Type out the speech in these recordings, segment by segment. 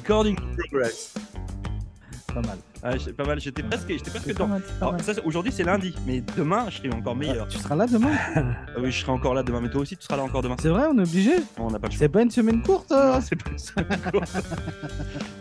Recording in progress. Pas mal. Ah, pas mal, j'étais presque, j'étais presque Aujourd'hui, c'est lundi, mais demain, je serai encore meilleur. Tu seras là demain Ah oui, je serai encore là demain, mais toi aussi, tu seras là encore demain. C'est vrai, on est obligé On n'a pas le choix. C'est pas une semaine courte euh c'est pas ça.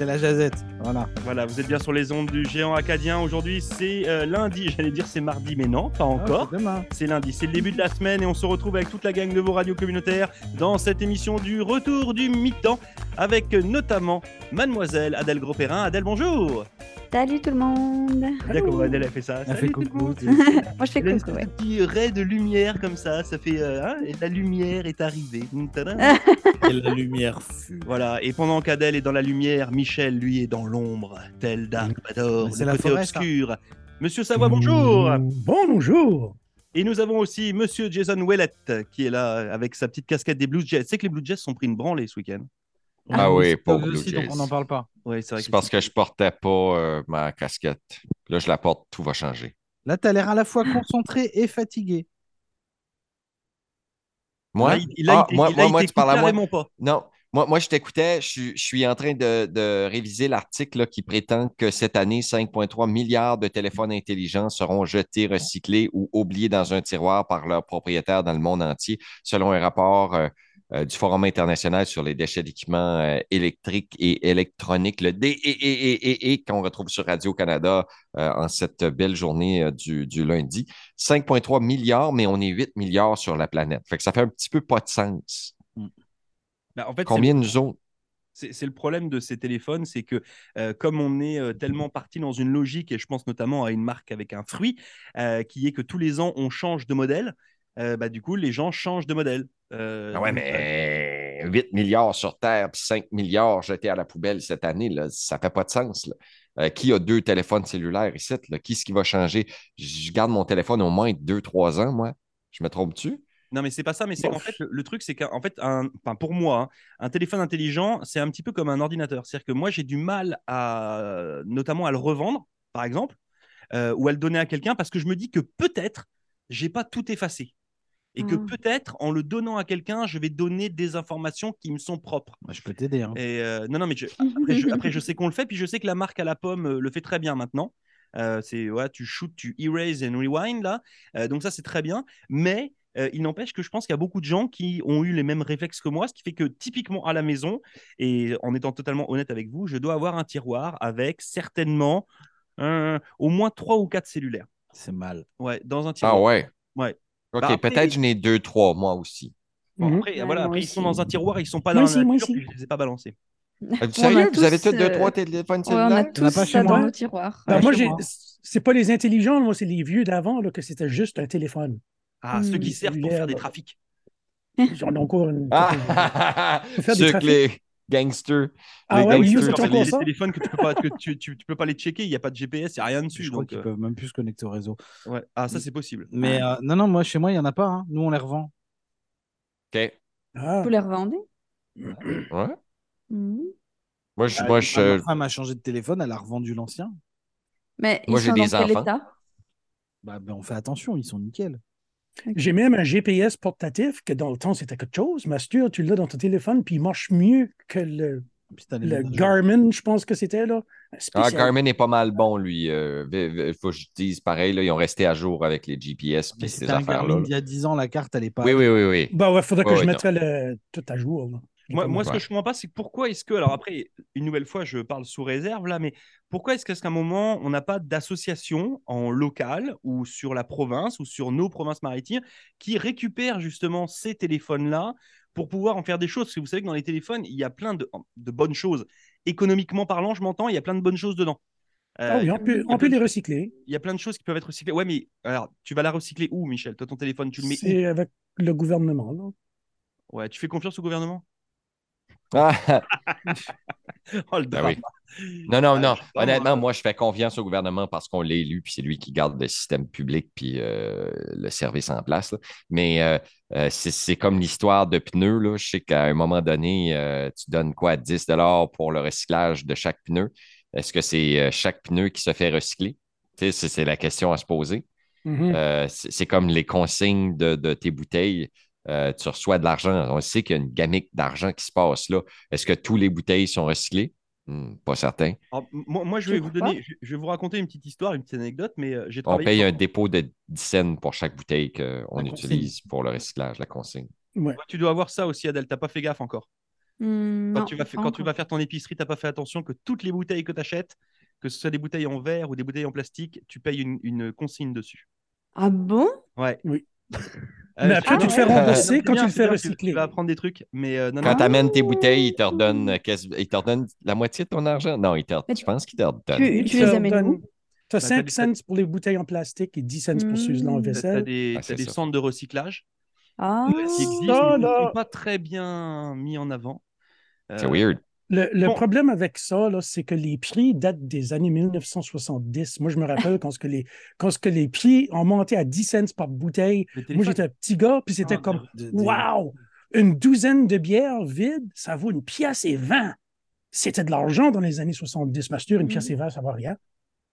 C'est la jazette. Voilà. Voilà, vous êtes bien sur les ondes du géant acadien. Aujourd'hui, c'est euh, lundi. J'allais dire c'est mardi, mais non, pas encore. Ah, c'est demain. C'est lundi, c'est le début de la semaine et on se retrouve avec toute la gang de vos radios communautaires dans cette émission du retour du mi-temps avec notamment mademoiselle Adèle Gros-Perrin. Adèle, bonjour Salut tout le monde. Bien comment Adèle a fait ça. Elle fait Salut tout le coucou. Moi je fais coucou, ouais. petit ray de lumière comme ça, ça fait euh, hein, et la lumière est arrivée. Et la lumière fut. Voilà, et pendant qu'Adèle est dans la lumière, Michel lui est dans l'ombre, tel Dark Vador, Mais c'est le la côté forêt, ça. obscur. Monsieur Savoie, bonjour Bonjour. Et nous avons aussi Monsieur Jason Ouellette qui est là avec sa petite casquette des Blues Jets. C'est que les Blues Jets sont pris une branlée ce week-end. Ah oui, c'est pauvre eux Blue aussi, donc Jays. on n'en parle pas. Oui, c'est parce que je portais pas euh, ma casquette. Là, je la porte, tout va changer. Là, t'as l'air à la fois concentré et fatigué. Moi, Là, il- Ah, moi, il moi, moi, tu parles à moi? pas. Non, moi, moi je t'écoutais. Je, suis- je suis en train de, de réviser l'article qui prétend que cette année, 5,3 milliards de téléphones intelligents seront jetés, recyclés ou oubliés dans un tiroir par leurs propriétaires dans le monde entier, selon un rapport euh, euh, du Forum international sur les déchets d'équipements euh, électriques et électroniques, le DEEE, qu'on retrouve sur Radio-Canada euh, en cette belle journée du, du lundi. 5,3 milliards, mais on est 8 milliards sur la planète. Fait que ça fait un petit peu pas de sens. Bah, en fait, c'est- Combien nous autres? C'est le problème de ces téléphones, c'est que euh, comme on est euh, tellement parti dans une logique, et je pense notamment à une marque avec un fruit, euh, qui est que tous les ans on change de modèle, bah, du coup les gens changent de modèle. Ah ouais, mais 8 milliards sur Terre puis 5 milliards jetés à la poubelle cette année, là, ça fait pas de sens. là. Euh, qui a deux téléphones cellulaires ici? Là? Qui est-ce qui va changer? Je garde mon téléphone au moins 2-3 ans, moi. Je me trompe-tu? Non, mais c'est pas ça, mais c'est qu'en fait, le, truc, c'est qu'en fait, un, pour moi, hein, un téléphone intelligent, c'est un petit peu comme un ordinateur. C'est-à-dire que moi, j'ai du mal à, notamment à le revendre, par exemple, euh, ou à le donner à quelqu'un parce que je me dis que peut-être, j'ai pas tout effacé. Et que Mhm. peut-être, en le donnant à quelqu'un, je vais donner des informations qui me sont propres. Moi, je peux t'aider. hein. Et euh, non, non, mais je- après, je, après, je sais qu'on le fait, puis je sais que la marque à la pomme euh, le fait très bien maintenant. Euh, c'est ouais, tu shoot, tu erase and rewind là. Euh, donc ça, c'est très bien. Mais euh, il n'empêche que je pense qu'il y a beaucoup de gens qui ont eu les mêmes réflexes que moi, ce qui fait que typiquement à la maison, et en étant totalement honnête avec vous, je dois avoir un tiroir avec certainement euh, au moins trois ou quatre cellulaires. C'est mal. Ouais, dans un tiroir. Ah ouais? Ouais. OK, Bah, peut-être j'en ai 2-3, moi aussi. Bon, Mhm. après, voilà, après ils aussi. sont dans un tiroir, ils sont pas dans la moi nature, puis je les ai pas balancés. Euh, On a Sérieux? Vous avez tous, tous 2-3 euh, téléphones Ouais, on a cellulaires? T'en as tous pas ça chez dans nos tiroirs. Ben, Ouais, moi, c'est pas les intelligents, moi, c'est les vieux d'avant, que c'était juste un téléphone. Ah, Hmm. ceux qui servent pour faire des trafics. J'en ai encore une. Ah! Faut faire des Ceux que les gangsters. Ah les ouais, ils gangsters, fait, les, téléphones que tu peux pas, que tu, tu, tu peux pas les checker, il n'y a pas de GPS, il n'y a rien dessus. Je crois donc, qu'ils euh, peuvent même plus se connecter au réseau. ouais. Ah, ça c'est possible. Mais euh, non, non, moi, chez moi, il n'y en a pas. hein. Nous, on les revend. OK. Ah. Vous les revendez? Ouais. Mhm. Moi, je, Ah, moi, Ma je, femme a changé de téléphone, elle a revendu l'ancien. Mais Moi, ils j'ai sont dans des quel état? Bah, ben, on fait attention, ils sont nickel. J'ai même un GPS portatif que dans le temps, c'était quelque chose. Mastur, tu l'as dans ton téléphone, puis il marche mieux que le. Garmin, je pense que c'était, là. Ah. Garmin est pas mal bon, lui. Il faut que je dise pareil, là, ils ont resté à jour avec les GPS et ces affaires-là. D'il y a 10 ans, la carte, elle est pas. Oui, oui, oui, oui. Bah ouais, faudrait que Ouais, je ouais, mette le, tout à jour. là. Moi, moi, ce que je comprends pas, c'est pourquoi est-ce que, alors après, une nouvelle fois, je parle sous réserve là, mais pourquoi est-ce qu'à un moment, on n'a pas d'association en local ou sur la province ou sur nos provinces maritimes qui récupèrent justement ces téléphones-là pour pouvoir en faire des choses? Parce que vous savez que dans les téléphones, il y a plein de, de bonnes choses. Économiquement parlant, je m'entends, il y a plein de bonnes choses dedans. Euh, Ah oui, on peut, on peut les recycler. il y a plein de choses qui peuvent être recyclées. Ouais, mais alors, tu vas la recycler où, Michel? Toi, ton téléphone, tu le mets C'est avec le gouvernement. Là. Ouais, tu fais confiance au gouvernement? Ah, Oh, le Ben oui. non, non, Ah, non. Honnêtement, moi. je fais confiance au gouvernement parce qu'on l'a élu, puis c'est lui qui garde le système public, puis euh, le service en place. là. Mais euh, euh, c'est c'est comme l'histoire de pneus. Là. Je sais qu'à un moment donné, euh, tu donnes quoi, 10 pour le recyclage de chaque pneu? Est-ce que c'est chaque pneu qui se fait recycler? Tu sais, C'est la question à se poser. Mhm. Euh, c'est c'est comme les consignes de, de tes bouteilles. Euh, tu reçois de l'argent. On sait qu'il y a une gamique d'argent qui se passe là. Est-ce que tous les bouteilles sont recyclées? Hmm, pas certain. Alors, m- moi, moi, je vais vous donner, je, je vais vous raconter une petite histoire, une petite anecdote, mais euh, j'ai On travaillé. paye sur- un dépôt de 10 cents pour chaque bouteille qu'on utilise pour le recyclage, la consigne. Ouais. Tu dois avoir ça aussi, Adèle. T'as pas fait gaffe encore. Hmm, Quand, non, tu quand vas faire ton épicerie, t'as pas fait attention que toutes les bouteilles que tu achètes, que ce soit des bouteilles en verre ou des bouteilles en plastique, tu payes une, une consigne dessus. Ah bon? Ouais. Oui. Euh, Mais après, tu te fais rembourser quand tu le fais tu- recycler. Tu vas apprendre des trucs, mais euh, non, Quand tu amènes tes bouteilles, ils te redonnent, euh, ils te redonnent la moitié de ton argent? Non, ils te, Mais je pense qu'ils te redonnent. Tu, tu les amènes où? Tu as Bah, t'as 5 des- cents pour les bouteilles en plastique et 10 cents pour ceux-là en vaisselle. des, Ah, t'as c'est des ça. centres de recyclage Ah, qui existent, mais qui ne sont pas très bien mis en avant. C'est Euh, weird. Le, le Bon. problème avec ça, là, c'est que les prix datent des années 1970. Moi, je me rappelle quand, ce que les, quand ce que les prix ont monté à 10 cents par bouteille. Moi, j'étais un petit gars, puis c'était Ah, comme Wow! Une douzaine de bières vides, ça vaut une pièce et 20. C'était de l'argent dans les années 70. Master, une pièce et 20, ça vaut rien.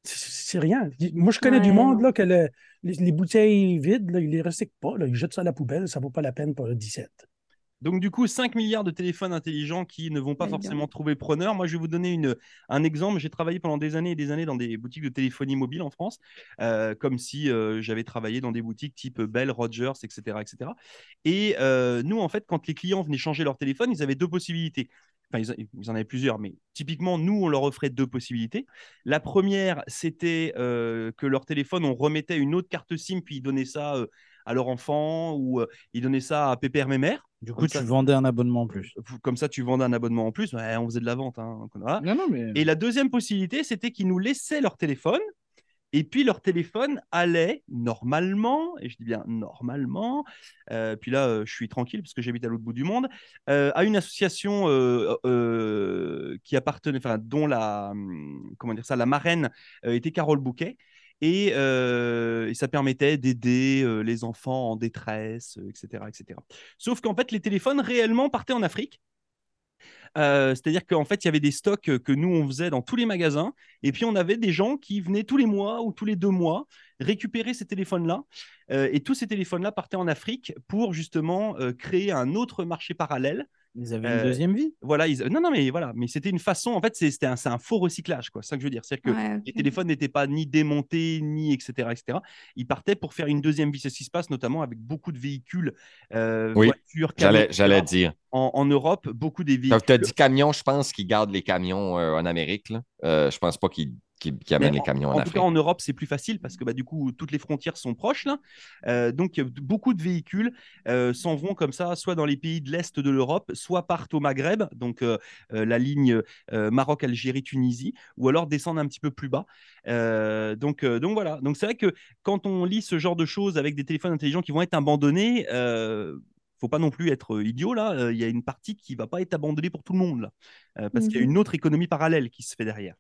C'est- rien. Moi, je connais du monde là, que le- les, les bouteilles vides, là, ils les recyclent pas. là. ils jettent ça à la poubelle. Ça vaut pas la peine pour 17. Donc, du coup, 5 milliards de téléphones intelligents qui ne vont pas forcément trouver preneur. Moi, je vais vous donner une, un exemple. J'ai travaillé pendant des années et des années dans des boutiques de téléphonie mobile en France, euh, comme si euh, j'avais travaillé dans des boutiques type Bell, Rogers, etc. etc. Et euh, nous, en fait, quand les clients venaient changer leur téléphone, ils avaient deux possibilités. Enfin, ils, en avaient plusieurs, mais typiquement, nous, on leur offrait deux possibilités. La première, c'était que leur téléphone, on remettait une autre carte SIM, puis ils donnaient ça à leur enfant ou euh, ils donnaient ça à pépère mémère. Du coup, tu vendais un abonnement en plus. Comme ça, tu vendais un abonnement en plus. Ouais, on faisait de la vente. hein, donc voilà. Non, non, mais. Et la deuxième possibilité, c'était qu'ils nous laissaient leur téléphone. Et puis leur téléphone allait normalement, et je dis bien normalement, euh, puis là euh, je suis tranquille parce que j'habite à l'autre bout du monde, euh, à une association qui appartenait, enfin dont la, hum, comment dire ça, la marraine était Carole Bouquet. Et, ça permettait d'aider les enfants en détresse, etc., etc. Sauf qu'en fait, les téléphones réellement partaient en Afrique. C'est-à-dire qu'en fait, il y avait des stocks que nous, on faisait dans tous les magasins. Et puis, on avait des gens qui venaient tous les mois ou tous les deux mois récupérer ces téléphones-là. Et tous ces téléphones-là partaient en Afrique pour justement créer un autre marché parallèle. Ils avaient Euh, une deuxième vie? Voilà, ils... non, non, mais voilà, mais c'était une façon. En fait, c'est- c'était un, c'est un faux recyclage, quoi. C'est ça que je veux dire. C'est-à-dire que Ouais, les téléphones n'étaient pas ni démontés, ni etc., etc. Ils partaient pour faire une deuxième vie. C'est ce qui se passe notamment avec beaucoup de véhicules, euh, Oui, voitures, camions, J'allais, dire. En, en Europe, beaucoup des véhicules. tu as dit camion, je pense qu'ils gardent les camions euh, en Amérique. Là. Euh, je pense pas qu'ils, qu'ils amènent Mais les camions en, En tout cas, en Europe, c'est plus facile parce que bah, du coup, toutes les frontières sont proches. Là. Euh, donc, euh, beaucoup de véhicules euh, s'en vont comme ça, soit dans les pays de l'Est de l'Europe, soit partent au Maghreb, donc euh, la ligne euh, Maroc, Algérie, Tunisie, ou alors descendent un petit peu plus bas. Euh, donc, euh, donc voilà. Donc, c'est vrai que quand on lit ce genre de choses avec des téléphones intelligents qui vont être abandonnés, euh, faut pas non plus être idiot là. Euh, Il y a une partie qui va pas être abandonnée pour tout le monde là, Euh, parce qu'il y a Mhm. une autre économie parallèle qui se fait derrière.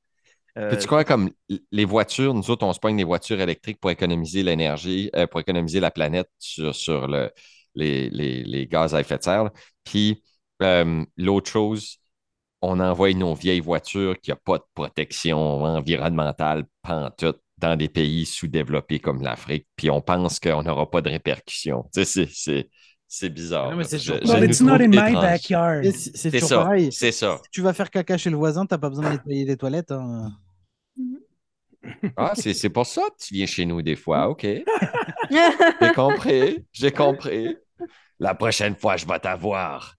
Euh, Peux-tu croire comme les voitures, nous autres, on se pogne des voitures électriques pour économiser l'énergie, euh, pour économiser la planète sur, sur le, les, les- les gaz à effet de serre. là. Puis euh, l'autre chose, on envoie nos vieilles voitures qui n'ont pas de protection environnementale pantoute dans des pays sous-développés comme l'Afrique, puis on pense qu'on n'aura pas de répercussions. Tu sais, c'est- c'est, c'est bizarre. Non, mais là. c'est toujours- c'est ça. Si tu vas faire caca chez le voisin, t'as pas besoin de nettoyer les toilettes. hein. Ah, c'est, c'est pour ça que tu viens chez nous des fois, OK. J'ai compris, j'ai compris. La prochaine fois, je vais t'avoir.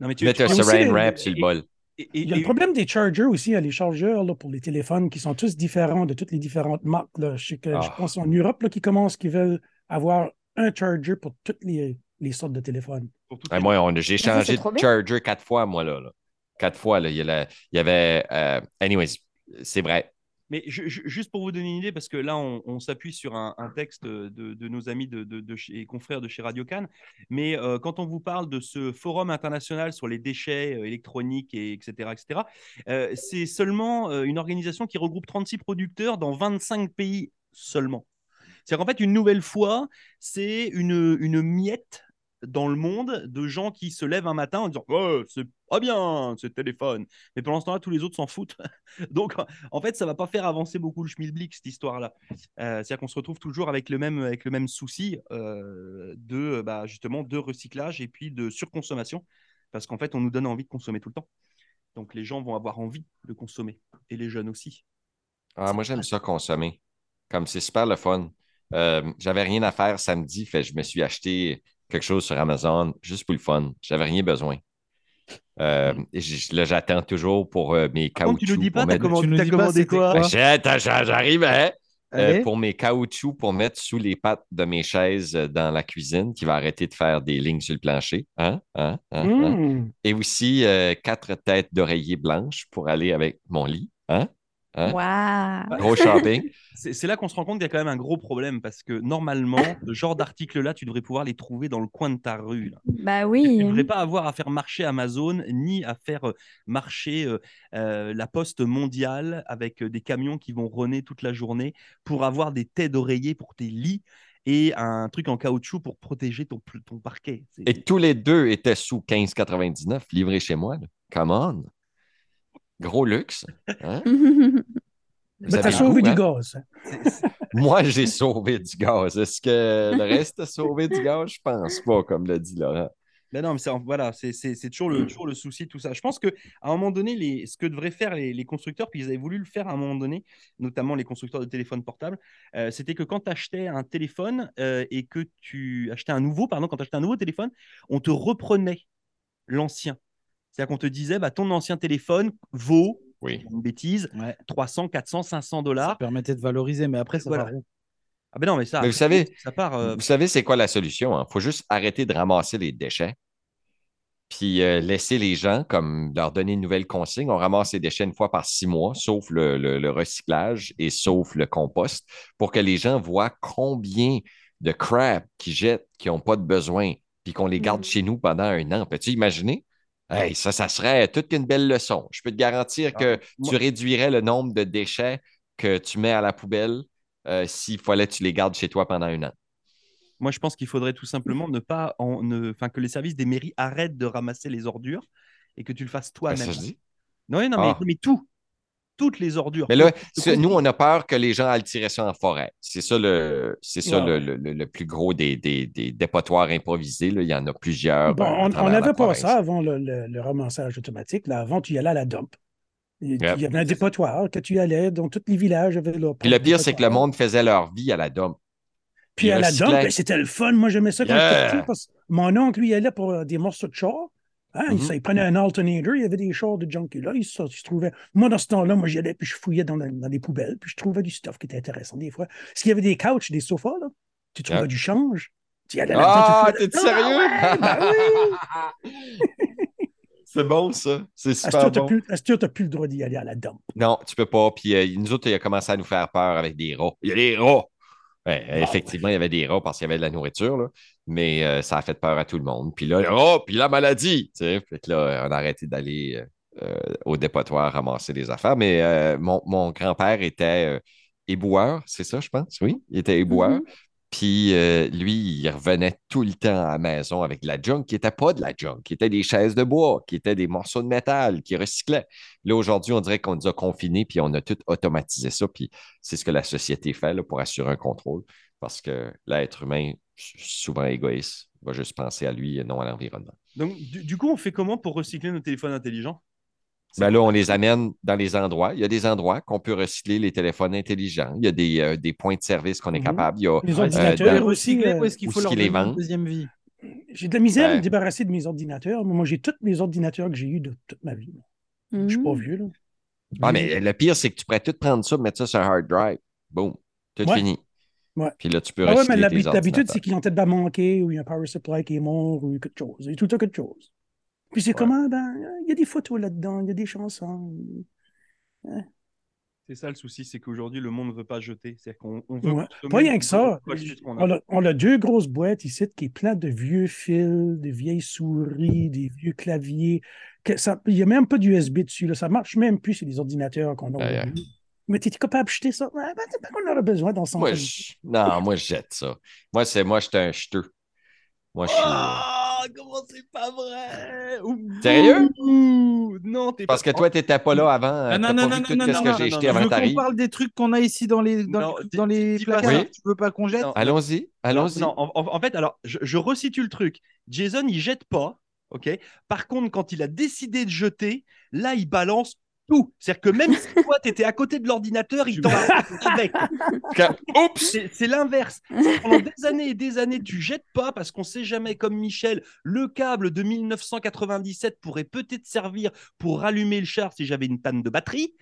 non, mais tu, Mets un saran les- wrap sur le bol. et- et- Il y a le problème des chargers aussi, hein, les chargeurs là, pour les téléphones qui sont tous différents de toutes les différentes marques. Là. Je sais que je Ah. pense en Europe là, qui commencent, qui veulent avoir un charger pour toutes les, les sortes de téléphones. Ah, moi, on- j'ai changé de charger quatre fois, moi, là. là. Quatre fois, là. Il y, a la- il y avait. euh, anyways, c'est vrai. Mais ju- ju- juste pour vous donner une idée, parce que là, on, s'appuie sur un, texte de, nos amis et confrères de chez Radio Cannes. Mais euh, quand on vous parle de ce forum international sur les déchets euh, électroniques, et etc., etc., euh, c'est seulement une organisation qui regroupe 36 producteurs dans 25 pays seulement. C'est-à-dire qu'en fait, une nouvelle fois, c'est une miette dans le monde de gens qui se lèvent un matin en disant oh, c'est pas bien ce téléphone. Mais pendant ce temps-là, tous les autres s'en foutent. Donc, en fait, ça va pas faire avancer beaucoup le schmilblick, cette histoire-là. Euh, C'est-à-dire qu'on se retrouve toujours avec le même, avec le même souci euh, de, bah, justement, de recyclage et puis de surconsommation. Parce qu'en fait, on nous donne envie de consommer tout le temps. Donc, les gens vont avoir envie de consommer. Et les jeunes aussi. Ah, moi, j'aime ça consommer. Comme c'est super le fun. Euh, J'avais rien à faire samedi, fait je me suis acheté quelque chose sur Amazon juste pour le fun. J'avais rien besoin. Euh, j- là, j'attends toujours pour euh, mes caoutchoucs. tu nous dis pas, t'as mettre- comment- commandé, tu nous t'as dis pas commandé quoi? J'a- j'arrive, hein? Euh, pour mes caoutchoucs pour mettre sous les pattes de mes chaises euh, dans la cuisine qui va arrêter de faire des lignes sur le plancher. Hein? Hein? Hein? Hein? Hmm. Et aussi euh, quatre têtes d'oreiller blanches pour aller avec mon lit. Hein? Hein? Waouh. Gros shopping. C'est là qu'on se rend compte qu'il y a quand même un gros problème parce que normalement, ce genre d'articles-là, tu devrais pouvoir les trouver dans le coin de ta rue. là. Bah Tu oui. ne devrais pas avoir à faire marcher Amazon ni à faire euh, marcher euh, euh, la poste mondiale avec euh, des camions qui vont runner toute la journée pour avoir des têtes d'oreiller pour tes lits et un truc en caoutchouc pour protéger ton, ton parquet. Et tous les deux étaient sous 15,99 livrés chez moi. là. Come on. Gros luxe. hein? Vous Ben, le sauvé goût, du hein? gaz. Moi, j'ai sauvé du gaz. Est-ce que le reste a sauvé du gaz? Je pense pas, comme l'a dit Laurent. Mais non, mais c'est voilà, c'est c'est- c'est toujours le, toujours le souci de tout ça. Je pense qu'à un moment donné, les, ce que devraient faire les, les constructeurs, puis ils avaient voulu le faire à un moment donné, notamment les constructeurs de téléphones portables, euh, c'était que quand tu achetais un téléphone euh, et que tu achetais un nouveau, pardon, quand tu achetais un nouveau téléphone, on te reprenait l'ancien. C'est-à-dire qu'on te disait, bah, ton ancien téléphone vaut, Oui. une bêtise, Ouais, 300, 400, 500 ça dollars. permettait de valoriser, mais après, ça Voilà. va rond. Ah ben non, mais ça, Mais vous savez- ça part. euh, Vous savez, c'est quoi la solution? Il faut juste arrêter de ramasser les déchets, puis euh, laisser les gens, comme leur donner une nouvelle consigne. On ramasse les déchets une fois par six mois, sauf le, le- le recyclage et sauf le compost, pour que les gens voient combien de crap qu'ils jettent, qui n'ont pas de besoin, puis qu'on les garde Mhm. chez nous pendant un an. Peux-tu imaginer? Hey, ça, ça serait toute une belle leçon. Je peux te garantir que Ah, moi- tu réduirais le nombre de déchets que tu mets à la poubelle euh, s'il fallait que tu les gardes chez toi pendant un an. Moi, je pense qu'il faudrait tout simplement ne pas, en, ne, enfin, que les services des mairies arrêtent de ramasser les ordures et que tu le fasses Ben, toi-même. dis. non, non, mais, Ah. mais tout, toutes les ordures. Mais là, nous, on a peur que les gens aillent tirer ça en forêt. C'est ça le, c'est ça le, le- le- plus gros des, des, des dépotoirs improvisés. là. Il y en a plusieurs. Bon, euh, on n'avait pas ça avant le, le- ramassage automatique. Là, avant, tu y allais à la dump. Il Yep. y avait un dépotoir que tu y allais, dans tous les villages leur Puis le pire, c'est que le monde faisait leur vie à la dump. Puis à la dump, ben, c'était le fun. Moi, j'aimais ça quand Yeah. Parce que mon oncle, lui, il allait pour euh, des morceaux de char. Hein, il- ça, il prenait un alternator, il y avait des chars de junkie là. Il, se- il se trouvait... Moi, dans ce temps-là, moi, j'y allais, puis je fouillais dans, dans les poubelles, puis je trouvais du stuff qui était intéressant des fois. Parce qu'il y avait des couches, des sofas, là. Tu trouvais Yeah. du change. Tu y allais Ah, là-dedans, tu t'es sérieux? Ah, ouais, ben oui! c'est bon, ça. C'est Est-ce super que tu n'as plus le droit d'y aller à la dump? Non, tu peux pas. Puis euh, nous autres, il a commencé à nous faire peur avec des rats. Il y a des rats. Ouais, Ah, effectivement, il y avait des rats parce qu'il y avait de la nourriture, là. Mais euh, ça a fait peur à tout le monde. Puis là, rat, puis la maladie. tu sais. Fait que là, on a arrêté d'aller euh, au dépotoir ramasser des affaires. Mais euh, mon, mon grand-père était éboueur, c'est ça, je pense? Oui, il était éboueur. Mhm. Puis lui, il revenait tout le temps à la maison avec de la junk qui n'était pas de la junk, qui était des chaises de bois, qui étaient des morceaux de métal, qui recyclaient. Là, aujourd'hui, on dirait qu'on nous a confinés, puis on a tout automatisé ça. Puis c'est ce que la société fait là, pour assurer un contrôle. Parce que l'être humain, souvent égoïste, va juste penser à lui et non à l'environnement. Donc, du, du coup, on fait comment pour recycler nos téléphones intelligents? Ben là, on les amène dans les endroits. Il y a des endroits qu'on peut recycler les téléphones intelligents. Il y a des, euh, des points de service qu'on est Mhm. capable. Il y a, Les euh, ordinateurs dans- aussi. Recycler, euh, où est-ce qu'il faut leur qu'ils les donner une vendent? deuxième vie? J'ai de la misère à me débarrasser de mes ordinateurs. Moi, j'ai tous mes ordinateurs que j'ai eus de toute ma vie. Je suis pas Mhm. vieux, là. Ah, mais le pire, c'est que tu pourrais tout prendre ça, mettre ça sur un hard drive. Boum. Tout Ouais. fini. Ouais. Puis là, tu peux Ah ouais, mais l'habitude, c'est qu'ils ont peut-être va manquer, ou il y a un power supply qui est mort, ou quelque chose. Et tout le temps quelque chose. Puis c'est Ouais. comment, ben, il y a des photos là-dedans, il y a des chansons. C'est ça le souci, c'est qu'aujourd'hui, le monde ne veut pas jeter. C'est-à-dire qu'on on veut Ouais. Pas rien que ça. a. On a, on a deux grosses boîtes ici qui est plein de vieux fils, de vieilles souris, des vieux claviers. Que ça- Il n'y a même pas d'USB dessus. Là. Ça ne marche même plus sur les ordinateurs qu'on a. Mais tu es capable d'acheter ça? Ouais, ben, c'est pas qu'on aurait besoin dans son Moi, je- Non, moi, je jette ça. Moi, c'est moi, je suis un jeteux. Moi, je suis. Ah, comment c'est pas vrai? Sérieux? Non, t'es Parce que toi, tu n'étais pas là avant. Ah, non, non, non, non, ce non, que non, j'ai non, jeté non, Je avant veux qu'on t'arrives. parle des trucs qu'on a ici dans les, dans, Non, dans les placards. ça. Tu veux pas qu'on jette? Non. Allons-y, allons-y. Non, en fait, alors, je, je resitue le truc. Jason, il jette pas, ok? Par contre, quand il a décidé de jeter, là, il balance tout. C'est-à-dire que même si toi, tu étais à côté de l'ordinateur, il t'en avec. Oups! C'est c'est l'inverse. C'est Pendant des années et des années, tu jettes pas parce qu'on sait jamais, comme Michel, le câble de 1997 pourrait peut-être servir pour rallumer le char si j'avais une panne de batterie.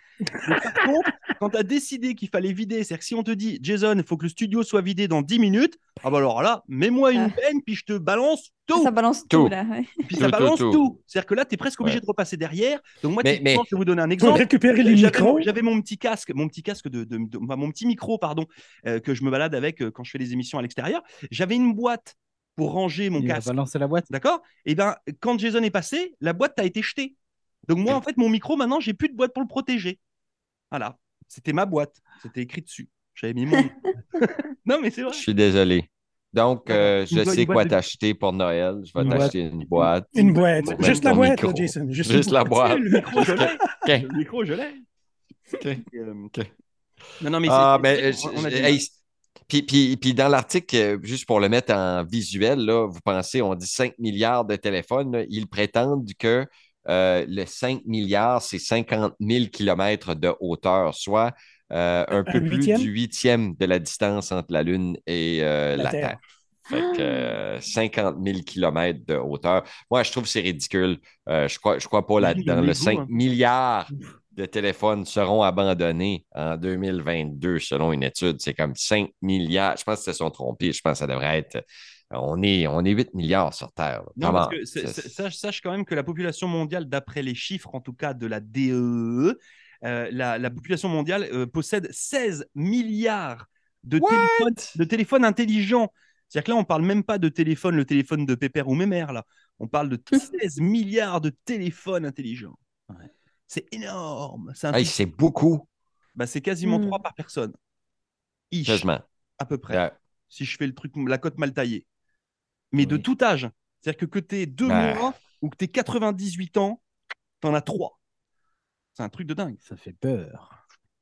Mais par contre, quand tu as décidé qu'il fallait vider, c'est-à-dire que si on te dit, Jason, il faut que le studio soit vidé dans 10 minutes, ah bah alors là, mets-moi une Ah. peine, puis je te balance tout. Ça balance Tout. tout, là. ouais. Puis Tout, ça balance tout. tout. C'est-à-dire que là, tu es presque obligé Ouais. de repasser derrière. Donc moi, Mais- typiquement, mais- je vais vous donner un Pour exemple. récupérer les J'avais micros. mon- J'avais mon petit casque, mon petit casque de, de- de- enfin, mon petit micro, pardon, euh, que je me balade avec euh, quand je fais les émissions à l'extérieur. J'avais une boîte pour ranger mon Il casque. balancer la boîte. D'accord? Et ben, quand Jason est passé, la boîte a été jetée. Donc moi, en fait, mon micro, maintenant, j'ai plus de boîte pour le protéger. Voilà, c'était ma boîte. C'était écrit dessus. J'avais mis mon. non, mais c'est vrai. Je suis désolé. Donc, euh, je sais quoi t'acheter pour Noël. Je vais t'acheter une boîte. Une boîte. Juste la boîte, micro. Jason. Juste, Juste la boîte. boîte. Le micro, je l'ai. Le micro, je l'ai. OK. Et, euh, OK. Non, non, mais Ah, c'est- mais on a hey, puis, puis, puis dans l'article, euh, juste pour le mettre en visuel, là, vous pensez, on dit 5 milliards de téléphones. là, ils prétendent que euh, le 5 milliards, c'est 50 000 kilomètres de hauteur, soit euh, un peu plus du huitième de la distance entre la Lune et euh, La la, Terre. Terre. Fait que euh, 50 000 kilomètres de hauteur. Moi, je trouve que c'est ridicule. Euh, je crois, je crois pas là-dedans. Le Lego, 5 hein. milliards de téléphones seront abandonnés en 2022, selon une étude. C'est comme 5 milliards. Je pense qu'ils se sont trompés. Je pense que ça devrait être. On est, on est 8 milliards sur Terre. Non, parce que sache, sache quand même que la population mondiale, d'après les chiffres en tout cas de la DEE, euh, la, la population mondiale euh, possède 16 milliards de téléphones, de téléphones intelligents. C'est-à-dire que là, on parle même pas de téléphone, le téléphone de Pépère ou Mémère, là. On parle de 16 milliards de téléphones intelligents. C'est énorme. C'est truc- c'est beaucoup, bah, c'est quasiment Hmm. 3 par personne. Ish, à peu près. Euh, Si je fais le truc, la cote mal taillée. Mais de tout âge. C'est-à-dire que que tu deux Bah. mois ou que tu aies 98 ans, t'en as trois. C'est un truc de dingue. Ça fait peur.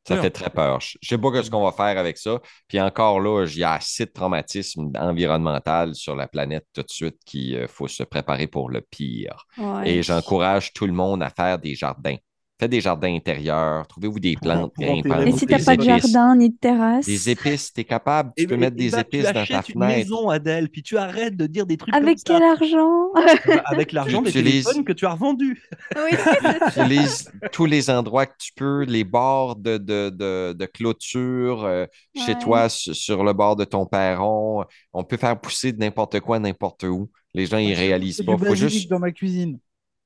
Ça Peur. fait très peur. Je ne sais pas ce qu'on va faire avec ça. Puis encore là, il y a assez de traumatisme environnemental sur la planète tout de suite qu'il faut se préparer pour le pire. Ouais. Et j'encourage tout le monde à faire des jardins. Faites des jardins intérieurs, trouvez-vous des plantes enterrer grimpantes, Et vos si des t'as pas de jardin ni de terrasse? Des épices, tu es capable, tu Et- peux et- mettre et des bah, épices tu dans ta achètes une fenêtre. maison, Adèle, puis tu arrêtes de dire des trucs Avec comme quel ça. argent Bah, avec l'argent des Tu téléphones que tu as revendus. Oui, c'est ça. Utilise tous les endroits que tu peux, les bords de, de, de, de clôture, euh, chez Ouais. toi, su- sur le bord de ton perron. On peut faire pousser de n'importe quoi, n'importe où. Les gens, ils réalisent pas. Faut juste. dans ma cuisine.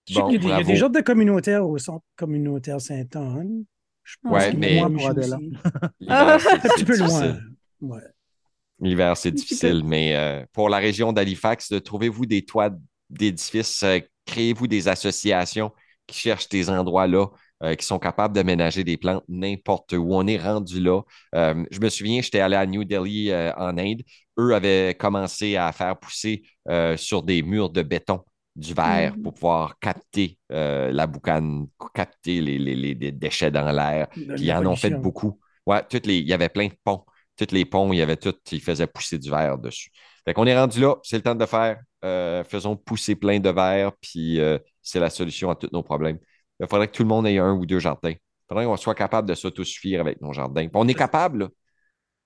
Je sais Bon, qu'il y a des- il y a des jardins communautaires au centre communautaire Sainte-Anne. Je pense Ouais, mais- Moins pour Un petit peu loin. Ouais. L'hiver, c'est difficile, mais euh, pour la région d'Halifax, de trouvez-vous des toits d'édifices, euh, créez-vous des associations qui cherchent des endroits là, euh, qui sont capables de ménager des plantes n'importe où? On est rendu là. Euh, je me souviens, j'étais allé à New Delhi euh, en Inde. Eux avaient commencé à faire pousser euh, sur des murs de béton du verre Mhm. pour pouvoir capter euh, la boucane, capter les, les- les- les déchets dans l'air. Ils en ont fait beaucoup. Ouais, toutes les, il y avait plein de ponts. Tous les ponts, il y avait tout, ils faisaient pousser du verre dessus. Fait qu'on est rendu là, c'est le temps de le faire. Euh, faisons pousser plein de verre, puis euh, c'est la solution à tous nos problèmes. Il faudrait que tout le monde ait un ou deux jardins. Il faudrait qu'on soit capable de s'autosuffire avec nos jardins. Puis on est capable, là.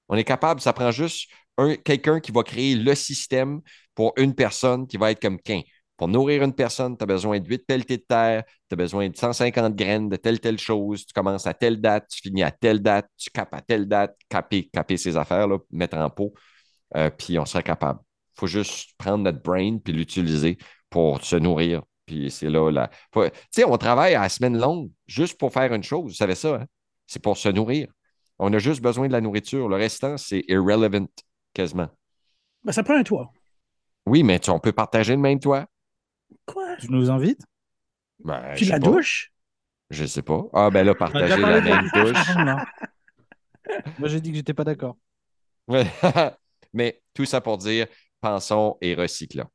On est capable, ça prend juste un, quelqu'un qui va créer le système pour une personne qui va être comme qu'un. Pour nourrir une personne, tu as besoin de 8 pelletés de terre, tu as besoin de 150 graines de telle, telle chose. Tu commences à telle date, tu finis à telle date, tu capes à telle date, caper, caper ces affaires, là, mettre en pot, euh, puis on serait capable. Il faut juste prendre notre brain puis l'utiliser pour se nourrir. Puis c'est là, là. Tu sais, on travaille à la semaine longue juste pour faire une chose. Vous savez ça, hein? C'est pour se nourrir. On a juste besoin de la nourriture. Le restant, c'est irrelevant, quasiment. Ben, ça prend un toit. Oui, mais tu- on peut partager le même toit. Quoi? Tu nous invites? Ben, Puis je la pas. douche? Je sais pas. Ah, ben là, partager la même douche. Moi, j'ai dit que j'étais pas d'accord. Ouais. Mais tout ça pour dire, pensons et recyclons.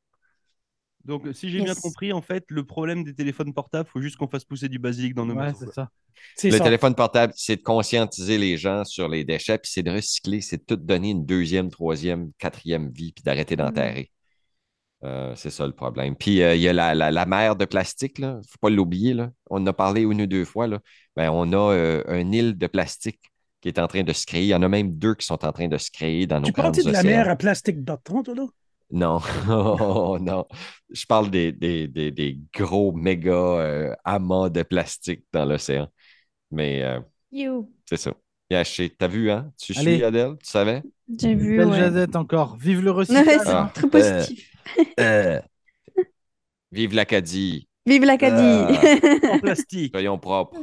Donc, si j'ai bien compris, en fait, le problème des téléphones portables, faut juste qu'on fasse pousser du basilic dans nos Ouais, c'est quoi. ça. Le ça. téléphone portable, c'est de conscientiser les gens sur les déchets, puis c'est de recycler, c'est de tout donner une deuxième, troisième, quatrième vie, puis d'arrêter d'enterrer. Euh, c'est ça le problème. Puis euh, il y a la, la, la mer de plastique, il ne faut pas l'oublier. là. On en a parlé une ou deux fois. Là. Ben, on a euh, une île de plastique qui est en train de se créer. Il y en a même deux qui sont en train de se créer dans nos Tu parles de la mer à plastique Bertrand, toi, là? Non, Oh, non. Je parle des, des, des, des gros méga euh, amas de plastique dans l'océan. Mais euh, You. c'est ça. Yaché. T'as vu, hein? Tu Allez. suis, Adèle? Tu savais? J'ai vu, Belle ouais. Jazette encore. Vive le recyclage. Ah. très positif. Euh, Vive l'Acadie. Vive l'Acadie. En plastique. Soyons propres.